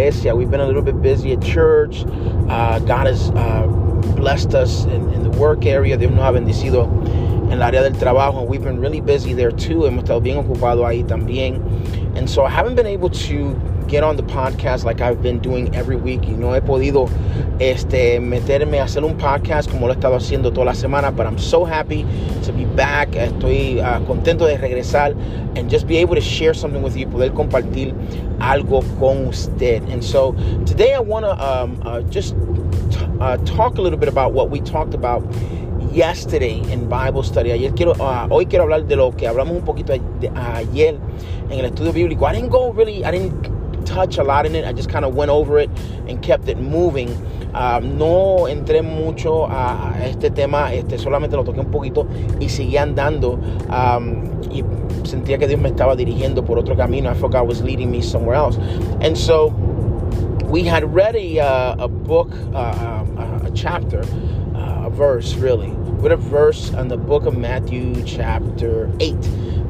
iglesia. We've been a little bit busy at church. Uh, God has uh, blessed us in, in, the work area. Dios nos ha bendecido en el área del trabajo. We've been really busy there too. Hemos estado bien ocupados ahí también. And so I haven't been able to get on the podcast like I've been doing every week y no he podido este, meterme a hacer un podcast como lo he estado haciendo toda la semana, but I'm so happy to be back. Estoy uh, contento de regresar and just be able to share something with you, poder compartir algo con usted. And so today I want to um, uh, just uh, talk a little bit about what we talked about yesterday in Bible study. Ayer quiero, uh, hoy quiero hablar de lo que hablamos un poquito ayer en el estudio bíblico. I didn't go really, I didn't touch a lot in it. I just kind of went over it and kept it moving. Um, no entré mucho a, este tema, este, solamente lo toqué un poquito y seguí andando. Um, y sentía que Dios me estaba dirigiendo por otro camino. I felt God was leading me somewhere else. And so we had read a, uh, a book, uh, um, a chapter, uh, a verse really. With a verse in the book of Matthew, chapter 8.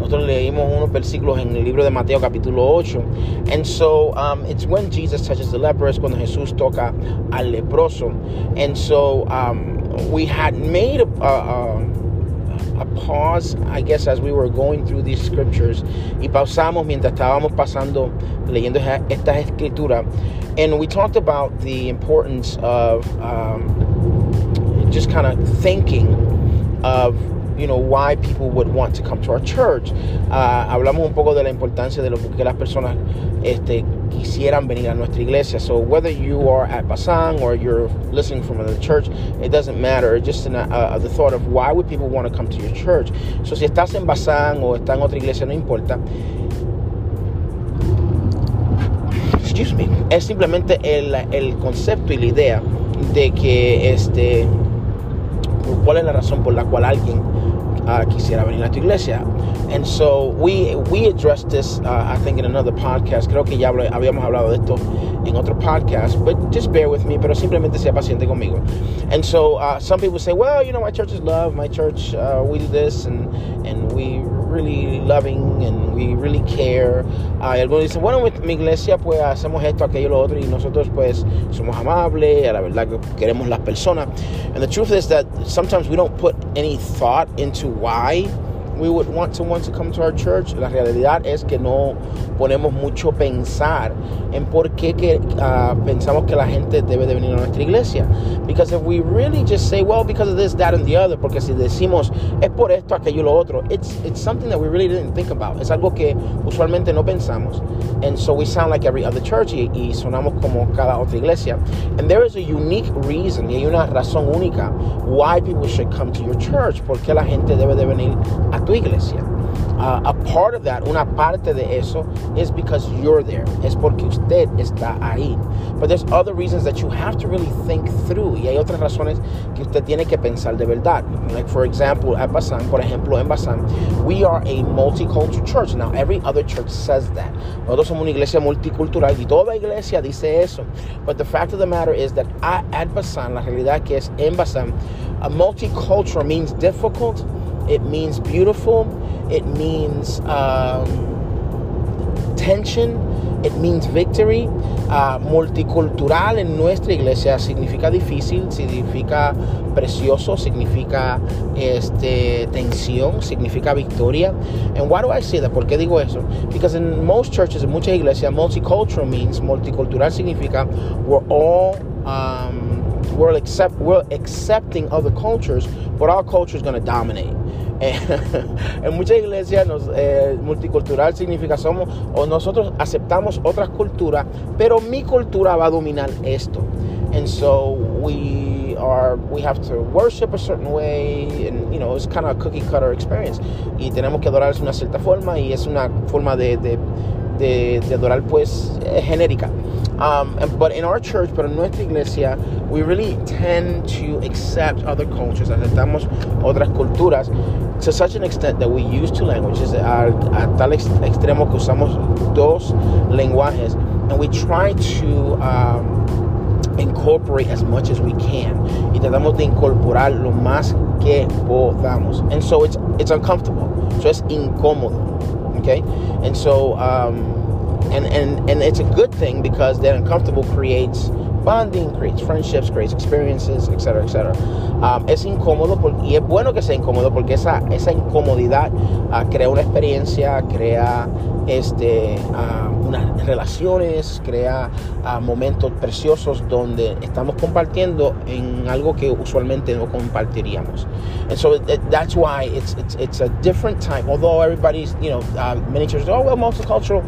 Nosotros leímos unos versículos en el libro de Mateo capítulo 8. And so um, it's when Jesus touches the leper, es cuando Jesús toca al leproso. And so um, we had made a, a, a, pause, I guess, as we were going through these scriptures. Y pausamos mientras estábamos pasando, leyendo estas escrituras. And we talked about the importance of um, just kind of thinking of you know, why people would want to come to our church. Uh, hablamos un poco de la importancia de lo que las personas este, quisieran venir a nuestra iglesia. So whether you are at Basang or you're listening from another church, it doesn't matter. just an, uh, the thought of why would people want to come to your church. So si estás en Basang o estás en otra iglesia, no importa. Excuse me. Es simplemente el, el concepto y la idea de que este cuál es la razón por la cual alguien uh, quisiera venir a tu iglesia. And so we we addressed this, uh, I think, in another podcast. Creo que ya habíamos hablado de esto en otro podcast, but just bear with me. Pero simplemente sea paciente conmigo. And so uh, some people say, well, you know, my church is love. My church, uh, we do this, and and we really loving and we really care. Uh, y algunos dicen, bueno, mi iglesia pues hacemos esto, aquello, lo otro y nosotros pues somos amables, a la verdad que queremos las personas. And the truth is that sometimes we don't put any thought into why we would want someone to come to our church. La realidad es que no ponemos mucho pensar en por qué que, uh, pensamos que la gente debe de venir a nuestra iglesia. Because if we really just say, well, because of this, that, and the other, porque si decimos es por esto, aquello, lo otro, it's it's something that we really didn't think about. Es algo que usualmente no pensamos, and so we sound like every other church y, y sonamos como cada otra iglesia. And there is a unique reason y hay una razón única why people should come to your church. Porque la gente debe de venir a tu tu iglesia. Uh, a part of that, una parte de eso, is because you're there. Es porque usted está ahí. But there's other reasons that you have to really think through. Y hay otras razones que usted tiene que pensar de verdad. Like for example, at Basan, por ejemplo, en Basan, we are a multicultural church. Now, every other church says that. Nosotros somos una iglesia multicultural y toda iglesia dice eso. But the fact of the matter is that at Basan, la realidad que es en Basan, a multicultural means difficult it means beautiful. It means um, tension. It means victory. Uh, multicultural en nuestra iglesia significa difícil, significa precioso, significa este, tensión, significa victoria. And why do I say that? ¿Por qué digo eso? Because in most churches, en muchas iglesias, multicultural means, multicultural significa we're all um, we're, accept, we're accepting other cultures, but our culture is going to dominate. en muchas iglesias nos, eh, multicultural significa somos o nosotros aceptamos otras culturas, pero mi cultura va a dominar esto. And so we are we have to worship a certain way and you know it's kind of a cookie cutter experience y tenemos que adorar de una cierta forma y es una forma de, de, de, de adorar pues eh, genérica. Um, but in our church, pero en nuestra iglesia, we really tend to accept other cultures, aceptamos otras culturas to such an extent that we use two languages, a, a tal extremo que usamos dos lenguajes, and we try to um, incorporate as much as we can. Y tratamos de incorporar lo más que podamos. And so it's, it's uncomfortable. So es incómodo. Okay? And so, um, and, and, and it's a good thing because that uncomfortable creates bonding, creates friendships, creates experiences, etc., etc. Um, es incómodo y es bueno que sea incómodo porque esa, esa incomodidad uh, crea una experiencia, crea este, uh, unas relaciones, crea uh, momentos preciosos donde estamos compartiendo en algo que usualmente no compartiríamos. And so it, that's why it's, it's, it's a different type, although everybody's, you know, many churches, oh, well, multicultural,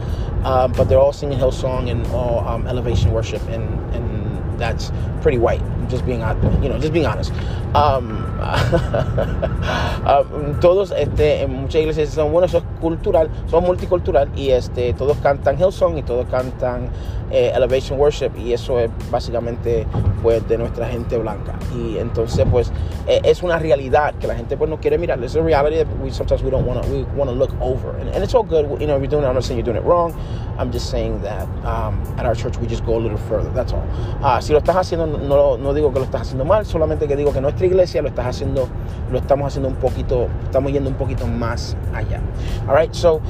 but they're all singing Hillsong and all um, elevation worship and, and that's pretty white. Just being, you know, just being honest. Um, um, todos, este, en muchas iglesias son bueno, eso es cultural, son multicultural y este, todos cantan Hillsong y todos cantan eh, Elevation Worship y eso es básicamente pues de nuestra gente blanca y entonces pues eh, es una realidad que la gente pues no quiere mirar. It's a reality that we sometimes we don't want we want look over and, and, it's all good. You know, if you're doing it, I'm not saying you're doing it wrong. I'm just saying that um, at our church we just go a little further. That's all. Uh, si lo estás haciendo, no, no que lo estás haciendo mal, solamente que digo que nuestra iglesia lo estás haciendo, lo estamos haciendo un poquito, estamos yendo un poquito más allá. All right, so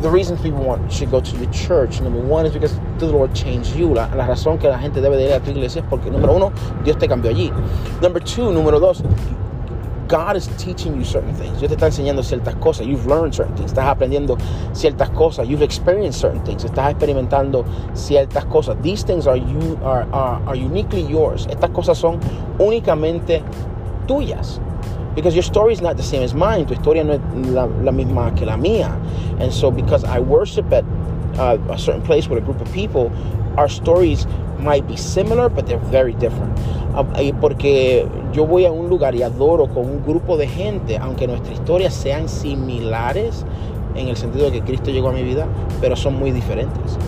the reason people want should go to your church, number one, is because the Lord changed you. La, la razón que la gente debe de ir a tu iglesia es porque, número uno, Dios te cambió allí. Number two, número dos, God is teaching you certain things. Dios te está enseñando ciertas cosas. You've learned certain things. Estás aprendiendo ciertas cosas. You've experienced certain things. Estás experimentando ciertas cosas. These things are, you, are, are, are uniquely yours. Estas cosas son únicamente tuyas. Because your story is not the same as mine. Tu historia no es la, la misma que la mía. And so because I worship at uh, a certain place with a group of people, our stories might be similar, but they're very different. Uh, porque yo voy a un lugar y adoro con un grupo de gente, aunque nuestras historias sean similares, en el sentido de que Cristo llegó a mi vida, pero son muy diferentes.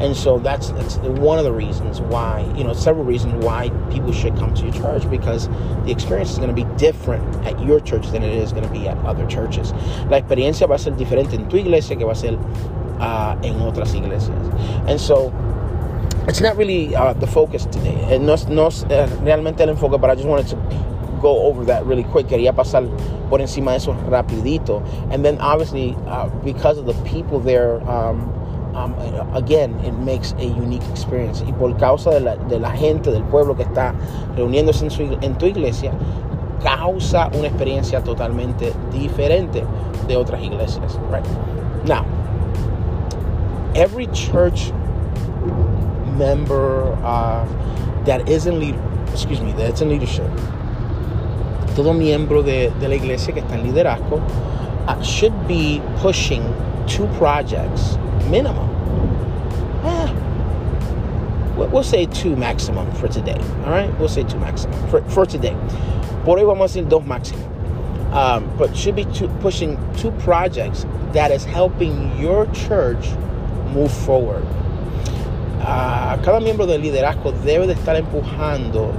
And so that's, one of the reasons why, you know, several reasons why people should come to your church because the experience is going to be different at your church than it is going to be at other churches. La experiencia va a ser diferente en tu iglesia que va a ser uh, en otras iglesias. And so it's not really uh, the focus today. No, no es uh, realmente el enfoque, but I just wanted to go over that really quick. Quería pasar por encima de eso rapidito. And then obviously, uh, because of the people there, um, um, again, it makes a unique experience. Y por causa de la, de la gente, del pueblo que está reuniéndose en, su, en tu iglesia, causa una experiencia totalmente diferente de otras iglesias. Right? Now, every church member uh, that is in lead, excuse me, that's in leadership, todo miembro de, de la iglesia que está en liderazgo uh, should be pushing two projects minimum. Eh, we'll say two maximum for today. All right, we'll say two maximum for, for today. Por hoy vamos a decir dos máximo. Um, but should be two, pushing two projects that is helping your church move forward. Uh, cada miembro del liderazgo debe de estar empujando,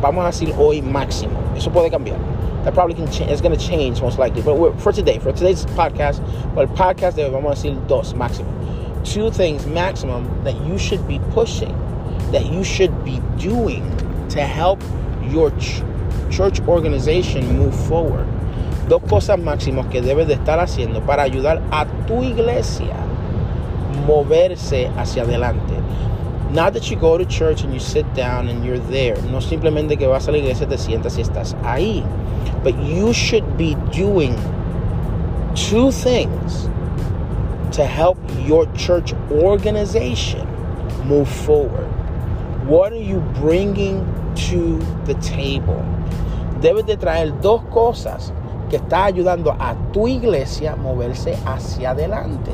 vamos a decir hoy máximo. Eso puede cambiar. That probably can change. It's going change most likely. But for today, for today's podcast, well, podcast de vamos a decir dos máximo. Two things maximum that you should be pushing, that you should be doing to help your ch- church organization move forward. Dos cosas máximas que debes de estar haciendo para ayudar a tu iglesia moverse hacia adelante. Not that you go to church and you sit down and you're there. No simplemente que vas a la iglesia, te sientas y estás ahí. But you should be doing two things to help your church organization move forward. What are you bringing to the table? Debes de traer dos cosas que está ayudando a tu iglesia moverse hacia adelante.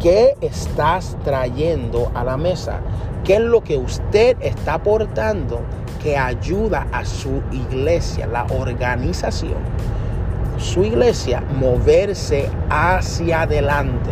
¿Qué estás trayendo a la mesa? ¿Qué es lo que usted está aportando que ayuda a su iglesia, la organización, su iglesia, moverse hacia adelante?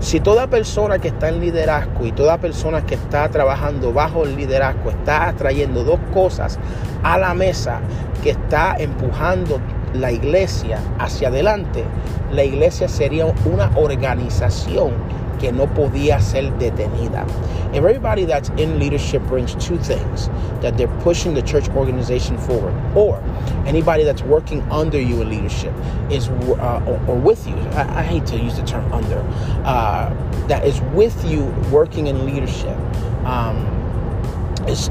Si toda persona que está en liderazgo y toda persona que está trabajando bajo el liderazgo está trayendo dos cosas a la mesa que está empujando la iglesia hacia adelante, la iglesia sería una organización que no podía ser detenida. Everybody that's in leadership brings two things that they're pushing the church organization forward, or anybody that's working under you in leadership is uh, or, or, with you. I, I, hate to use the term under. Uh, that is with you working in leadership um, is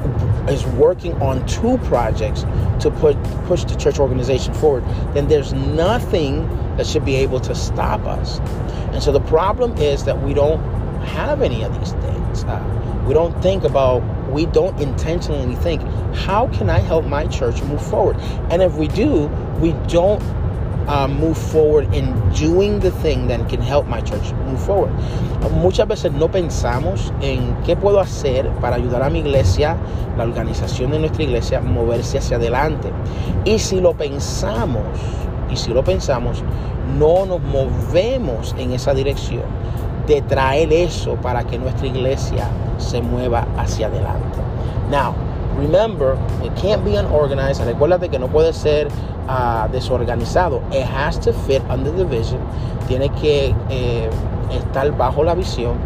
is working on two projects to put push the church organization forward, then there's nothing that should be able to stop us. And so the problem is that we don't have any of these things. Uh, we don't think about, we don't intentionally think, how can I help my church move forward? And if we do, we don't uh, move forward in doing the thing that can help my church move forward. Muchas veces no pensamos en qué puedo hacer para ayudar a mi iglesia, la organización de nuestra iglesia, moverse hacia adelante. Y si lo pensamos, y si lo pensamos, no nos movemos en esa dirección de traer eso para que nuestra iglesia se mueva hacia adelante. Now, remember, it can't be unorganized. Recuérdate que no puede ser uh, desorganizado. It has to fit under the vision. Tiene que eh, estar bajo la visión.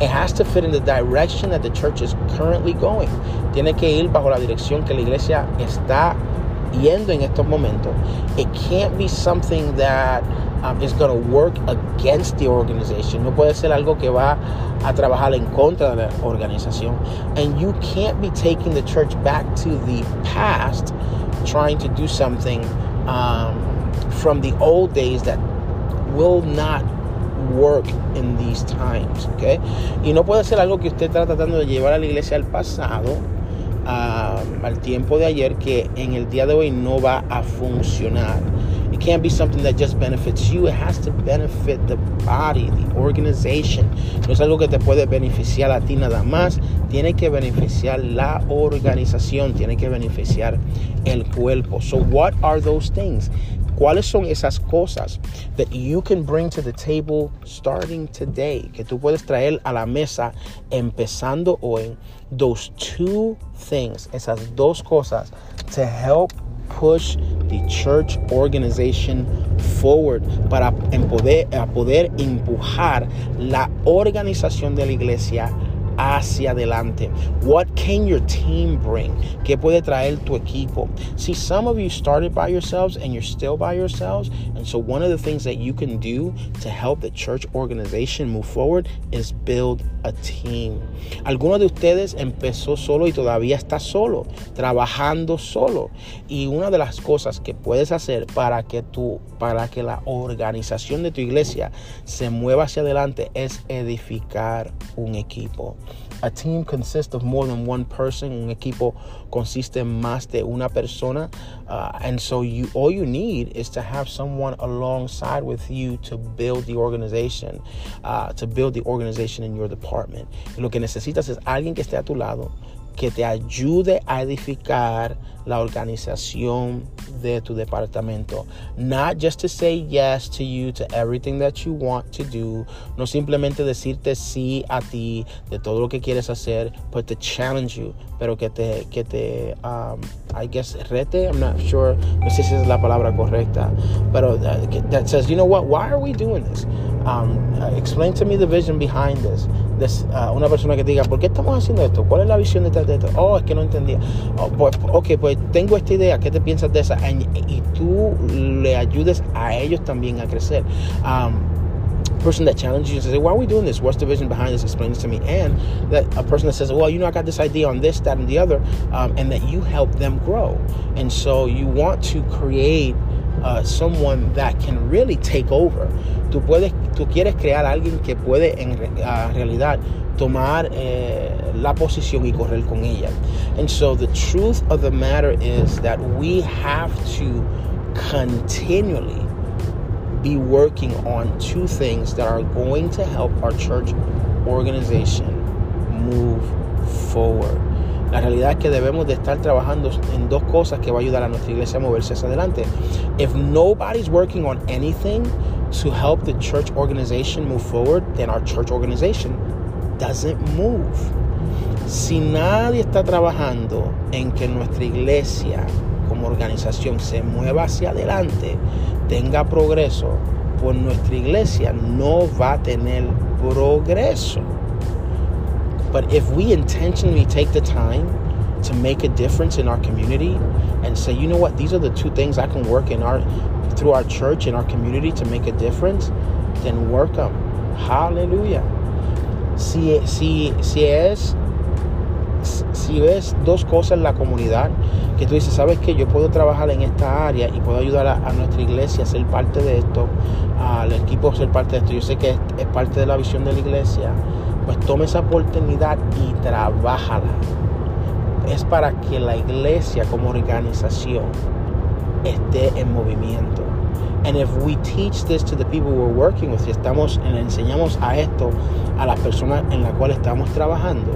It has to fit in the direction that the church is currently going. Tiene que ir bajo la dirección que la iglesia está yendo en estos momentos. It can't be something that um, is going to work against the organization. No puede ser algo que va a trabajar en contra de la organización. And you can't be taking the church back to the past trying to do something um, from the old days that will not work in these times, okay? Y no puede ser algo que usted está tratando de llevar a la iglesia al pasado, al tiempo de ayer, que en el día de hoy no va a funcionar. It can't be something that just benefits you. It has to benefit the body, the organization. No es algo que te puede beneficiar a ti nada más. Tiene que beneficiar la organización. Tiene que beneficiar el cuerpo. So what are those things? ¿Cuáles son esas cosas that you can bring to the table starting today? Que tú puedes traer a la mesa empezando hoy. Those two things, esas dos cosas to help push the church organization forward para poder, poder empujar la organización de la iglesia hacia adelante. What can your team bring? ¿Qué puede traer tu equipo? See, some of you started by yourselves and you're still by yourselves. And so, one of the things that you can do to help the church organization move forward is build a team. Alguno de ustedes empezó solo y todavía está solo, trabajando solo. Y una de las cosas que puedes hacer para que tu, para que la organización de tu iglesia se mueva hacia adelante es edificar un equipo. A team consists of more than one person. Un equipo consiste en más de una persona. Uh, and so you all you need is to have someone alongside with you to build the organization, uh, to build the organization in your department. Y lo que necesitas es alguien que esté a tu lado que te ayude a edificar la organización de tu departamento. Not just to say yes to you to everything that you want to do, no simplemente decirte sí a ti de todo lo que quieres hacer, but to challenge you, pero que te, que te, um, I guess, rete, I'm not sure, no sé si es la palabra correcta, pero uh, that says, you know what, why are we doing this? Um, uh, explain to me the vision behind this. This uh, una persona que te diga, ¿por qué estamos haciendo esto? ¿Cuál es la visión detrás de esto? Oh, es que no entendía. Oh, pues, ok, pues tengo esta idea, ¿qué te piensas de esa? Y, y tú le ayudes a ellos también a crecer. Um, person that challenges you and says, why are we doing this? What's the vision behind this? Explain this to me. And that a person that says, well, you know, I got this idea on this, that, and the other, um, and that you help them grow. And so you want to create uh, someone that can really take over. Tú, puedes, tú quieres crear alguien que puede en realidad tomar eh, la posición y correr con ella. And so the truth of the matter is that we have to continually be working on two things that are going to help our church organization move forward. La realidad es que debemos de estar trabajando en dos cosas que va a ayudar a nuestra iglesia a moverse hacia adelante. If nobody's working on anything to help the church organization move forward, then our church organization doesn't move. Si nadie está trabajando en que nuestra iglesia como organización se mueva hacia adelante, tenga progreso, pues nuestra iglesia no va a tener progreso. But if we intentionally take the time to make a difference in our community and say, you know what, these are the two things I can work in our through our church and our community to make a difference, then work them. Hallelujah. si, es si ves dos cosas en la comunidad, que tú dices, sabes que yo puedo trabajar en esta área y puedo ayudar a, nuestra iglesia a ser parte de esto, al equipo a ser parte de esto, yo sé que es, parte de la visión de la iglesia, pues tome esa oportunidad y trabájala. Es para que la iglesia como organización esté en movimiento. And if we teach this to the people we're working with, si estamos, le enseñamos a esto a las personas en las cuales estamos trabajando,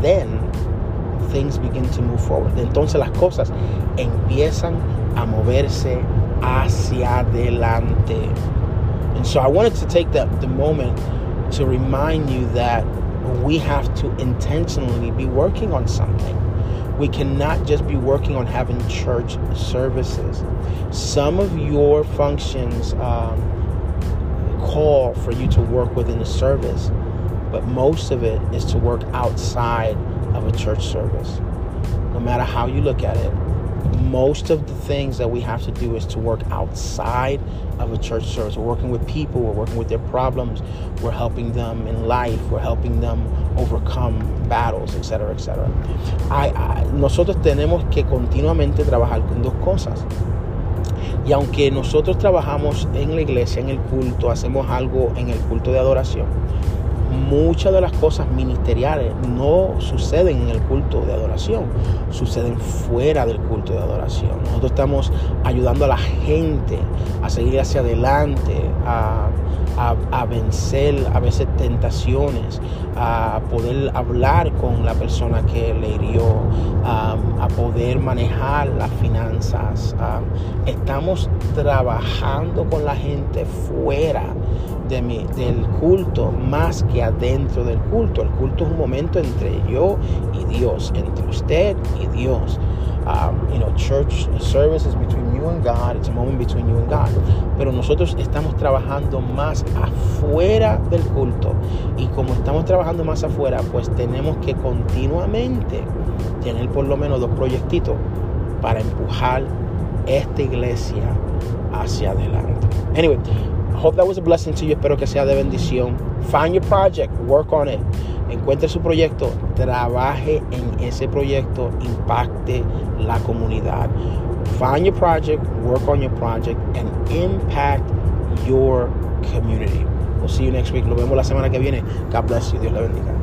then things begin to move forward. Entonces las cosas empiezan a moverse hacia adelante. And so I wanted to take the, the moment to remind you that we have to intentionally be working on something. We cannot just be working on having church services. Some of your functions um, call for you to work within the service but most of it is to work outside of a church service. No matter how you look at it, most of the things that we have to do is to work outside of a church service. We're working with people, we're working with their problems, we're helping them in life, we're helping them overcome battles, etc., etc. I, I, nosotros tenemos que continuamente trabajar con dos cosas. Y aunque nosotros trabajamos en la iglesia, en el culto, hacemos algo en el culto de adoración, muchas de las cosas ministeriales no suceden en el culto de adoración, suceden fuera del culto de adoración. Nosotros estamos ayudando a la gente a seguir hacia adelante, a, vencer a veces tentaciones, a poder hablar con la persona que le hirió, a poder manejar las finanzas. estamos trabajando con la gente fuera de mi, del culto más que adentro del culto. El culto es un momento entre yo y Dios, entre usted y Dios. Um, you know, church service is between you and God. It's a moment between you and God. Pero nosotros estamos trabajando más afuera del culto. Y como estamos trabajando más afuera, pues tenemos que continuamente tener por lo menos dos proyectitos para empujar esta iglesia hacia adelante. Anyway, hope that was a blessing to you. Espero que sea de bendición. Find your project, work on it. Encuentre su proyecto, trabaje en ese proyecto, impacte la comunidad. Find your project, work on your project, and impact your community. We'll see you next week. Lo vemos la semana que viene. God bless you. Dios le bendiga.